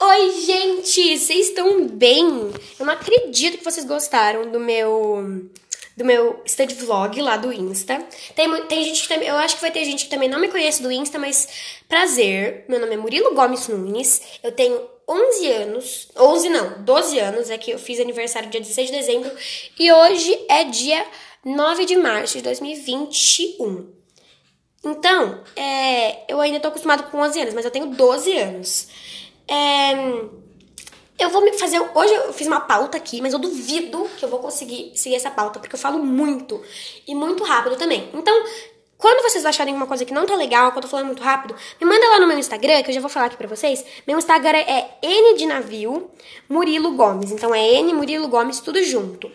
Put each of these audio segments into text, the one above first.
Oi, gente! Vocês estão bem? Eu não acredito que vocês gostaram do meu do meu study vlog lá do Insta. Tem, tem gente que também, eu acho que vai ter gente que também não me conhece do Insta, mas prazer. Meu nome é Murilo Gomes Nunes. Eu tenho 11 anos, 11 não, 12 anos, é que eu fiz aniversário dia 16 de dezembro e hoje é dia 9 de março de 2021. Então, é, eu ainda tô acostumado com 11 anos, mas eu tenho 12 anos. É, eu vou me fazer. Hoje eu fiz uma pauta aqui, mas eu duvido que eu vou conseguir seguir essa pauta, porque eu falo muito e muito rápido também. Então, quando vocês acharem uma coisa que não tá legal, quando eu falando muito rápido, me manda lá no meu Instagram, que eu já vou falar aqui pra vocês. Meu Instagram é N de navio Murilo Gomes. Então é N Murilo Gomes, tudo junto.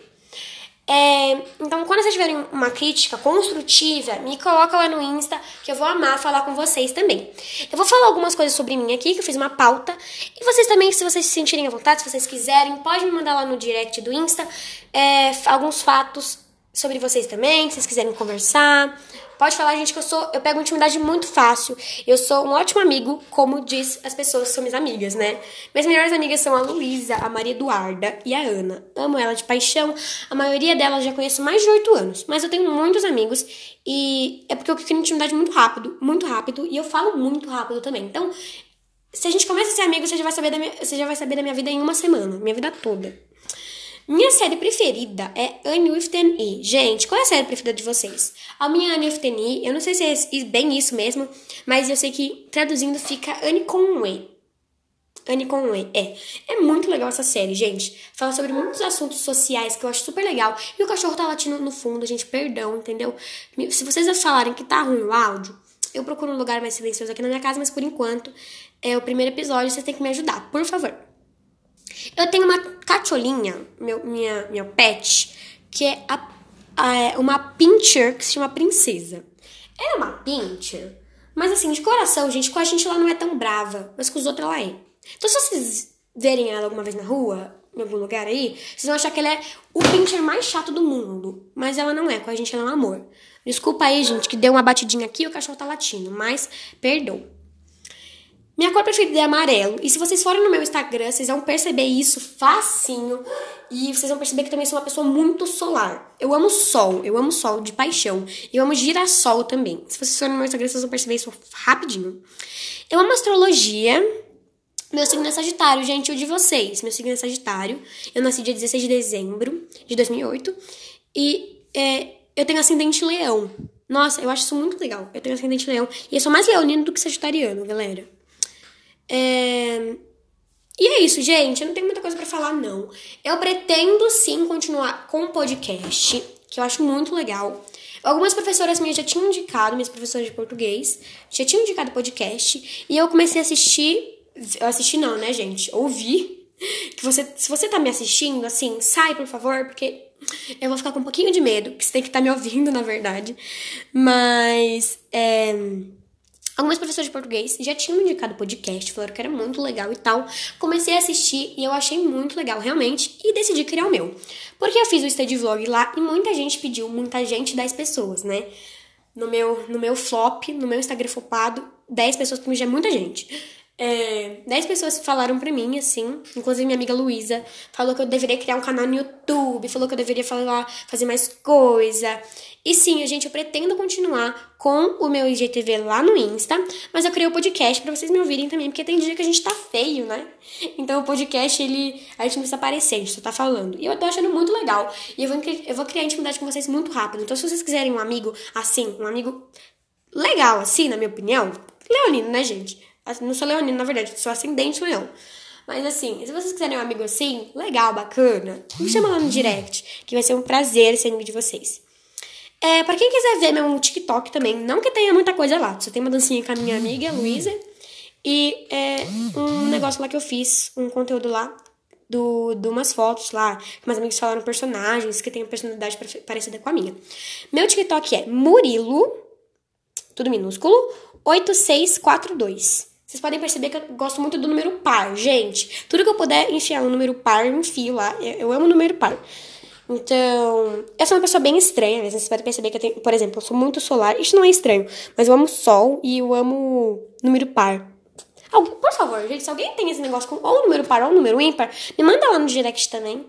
É, então, quando vocês tiverem uma crítica construtiva, me coloca lá no Insta, que eu vou amar falar com vocês também. Eu vou falar algumas coisas sobre mim aqui, que eu fiz uma pauta. E vocês também, se vocês se sentirem à vontade, se vocês quiserem, pode me mandar lá no direct do Insta é, alguns fatos sobre vocês também, se vocês quiserem conversar. Pode falar, gente, que eu sou. Eu pego intimidade muito fácil. Eu sou um ótimo amigo, como diz as pessoas que são minhas amigas, né? Minhas melhores amigas são a Luísa, a Maria Eduarda e a Ana. Amo ela de paixão. A maioria delas já conheço mais de oito anos. Mas eu tenho muitos amigos e é porque eu crio intimidade muito rápido, muito rápido. E eu falo muito rápido também. Então, se a gente começa a ser amigo, você já vai saber da minha, você já vai saber da minha vida em uma semana, minha vida toda. Minha série preferida é Anne with an E. Gente, qual é a série preferida de vocês? A minha Anne with an E, eu não sei se é bem isso mesmo, mas eu sei que traduzindo fica Anne com E. Anne com E, é. É muito legal essa série, gente. Fala sobre muitos assuntos sociais que eu acho super legal. E o cachorro tá latindo no fundo, gente, perdão, entendeu? Se vocês falarem que tá ruim o áudio, eu procuro um lugar mais silencioso aqui na minha casa, mas por enquanto é o primeiro episódio, vocês têm que me ajudar, por favor. Eu tenho uma cacholinha, meu, minha, meu pet, que é a, a, é uma pincher que se chama Princesa. Ela é uma pincher, mas assim, de coração, gente, com a gente ela não é tão brava, mas com os outros ela é. Então, se vocês verem ela alguma vez na rua, em algum lugar aí, vocês vão achar que ela é o pincher mais chato do mundo. Mas ela não é, com a gente ela é um amor. Desculpa aí, gente, que deu uma batidinha aqui e o cachorro tá latindo, mas perdoa. Minha cor preferida é amarelo. E se vocês forem no meu Instagram, vocês vão perceber isso facinho. E vocês vão perceber que também sou uma pessoa muito solar. Eu amo sol, eu amo sol de paixão. E eu amo girassol também. Se vocês forem no meu Instagram, vocês vão perceber isso rapidinho. Eu amo astrologia. Meu signo é Sagitário, gente, o de vocês. Meu signo é Sagitário. Eu nasci dia 16 de dezembro de 2008. E é, eu tenho ascendente leão. Nossa, eu acho isso muito legal. Eu tenho ascendente leão. E eu sou mais leonino do que sagitariano, galera. É... E é isso, gente. Eu não tenho muita coisa para falar, não. Eu pretendo sim continuar com o podcast, que eu acho muito legal. Algumas professoras minhas já tinham indicado, minhas professoras de português, já tinham indicado podcast. E eu comecei a assistir. Eu assisti não, né, gente? Ouvi. Que você, se você tá me assistindo, assim, sai, por favor, porque eu vou ficar com um pouquinho de medo, que você tem que estar tá me ouvindo, na verdade. Mas. É Algumas professoras de português já tinham me indicado podcast, falaram que era muito legal e tal. Comecei a assistir e eu achei muito legal, realmente, e decidi criar o meu. Porque eu fiz o study vlog lá e muita gente pediu, muita gente, 10 pessoas, né? No meu, no meu flop, no meu Instagram flopado, 10 pessoas pra mim já é muita gente. É, 10 pessoas falaram pra mim, assim, inclusive minha amiga Luísa falou que eu deveria criar um canal no YouTube, falou que eu deveria falar, fazer mais coisa. E sim, gente, eu pretendo continuar com o meu IGTV lá no Insta, mas eu criei o podcast para vocês me ouvirem também, porque tem dia que a gente tá feio, né? Então o podcast, ele, a gente não precisa aparecer, a gente só tá falando. E eu tô achando muito legal. E eu vou, eu vou criar intimidade com vocês muito rápido. Então se vocês quiserem um amigo assim, um amigo legal assim, na minha opinião, leonino, né, gente? Não sou leonino, na verdade, sou ascendente leão. Mas assim, se vocês quiserem um amigo assim, legal, bacana, me chama lá no direct, que vai ser um prazer ser amigo de vocês. É, pra quem quiser ver meu TikTok também, não que tenha muita coisa lá, só tem uma dancinha com a minha amiga, Luísa, e é, um negócio lá que eu fiz, um conteúdo lá, do, de umas fotos lá, que meus amigos falaram personagens que têm personalidade parecida com a minha. Meu TikTok é Murilo, tudo minúsculo, 8642. Vocês podem perceber que eu gosto muito do número par, gente. Tudo que eu puder enfiar um número par, eu enfio lá. Eu amo número par. Então, eu sou uma pessoa bem estranha, mas vocês podem perceber que eu tenho, por exemplo, eu sou muito solar. Isso não é estranho, mas eu amo sol e eu amo número par. Por favor, gente, se alguém tem esse negócio com ou número par ou número ímpar, me manda lá no direct também.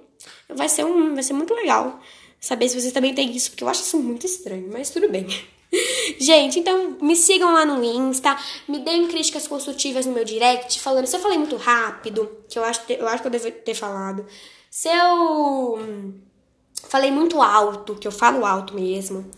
Vai ser, um, vai ser muito legal saber se vocês também têm isso, porque eu acho isso muito estranho, mas tudo bem. Gente, então me sigam lá no Insta, me deem críticas construtivas no meu direct, falando se eu falei muito rápido, que eu acho, eu acho que eu devo ter falado. Se eu falei muito alto, que eu falo alto mesmo.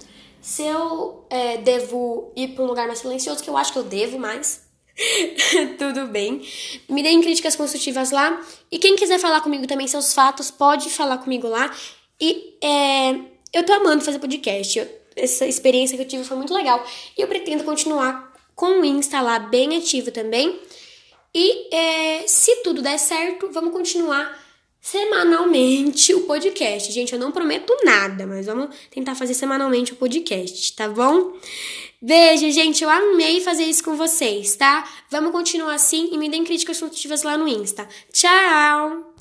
Se eu é, devo ir para um lugar mais silencioso, que eu acho que eu devo mais. Tudo bem. Me deem críticas construtivas lá. E quem quiser falar comigo também seus fatos, pode falar comigo lá. E é, eu tô amando fazer podcast. Eu, essa experiência que eu tive foi muito legal. E eu pretendo continuar com o Insta lá bem ativo também. E é, se tudo der certo, vamos continuar semanalmente o podcast. Gente, eu não prometo nada, mas vamos tentar fazer semanalmente o podcast, tá bom? Beijo, gente. Eu amei fazer isso com vocês, tá? Vamos continuar assim e me deem críticas construtivas lá no Insta. Tchau!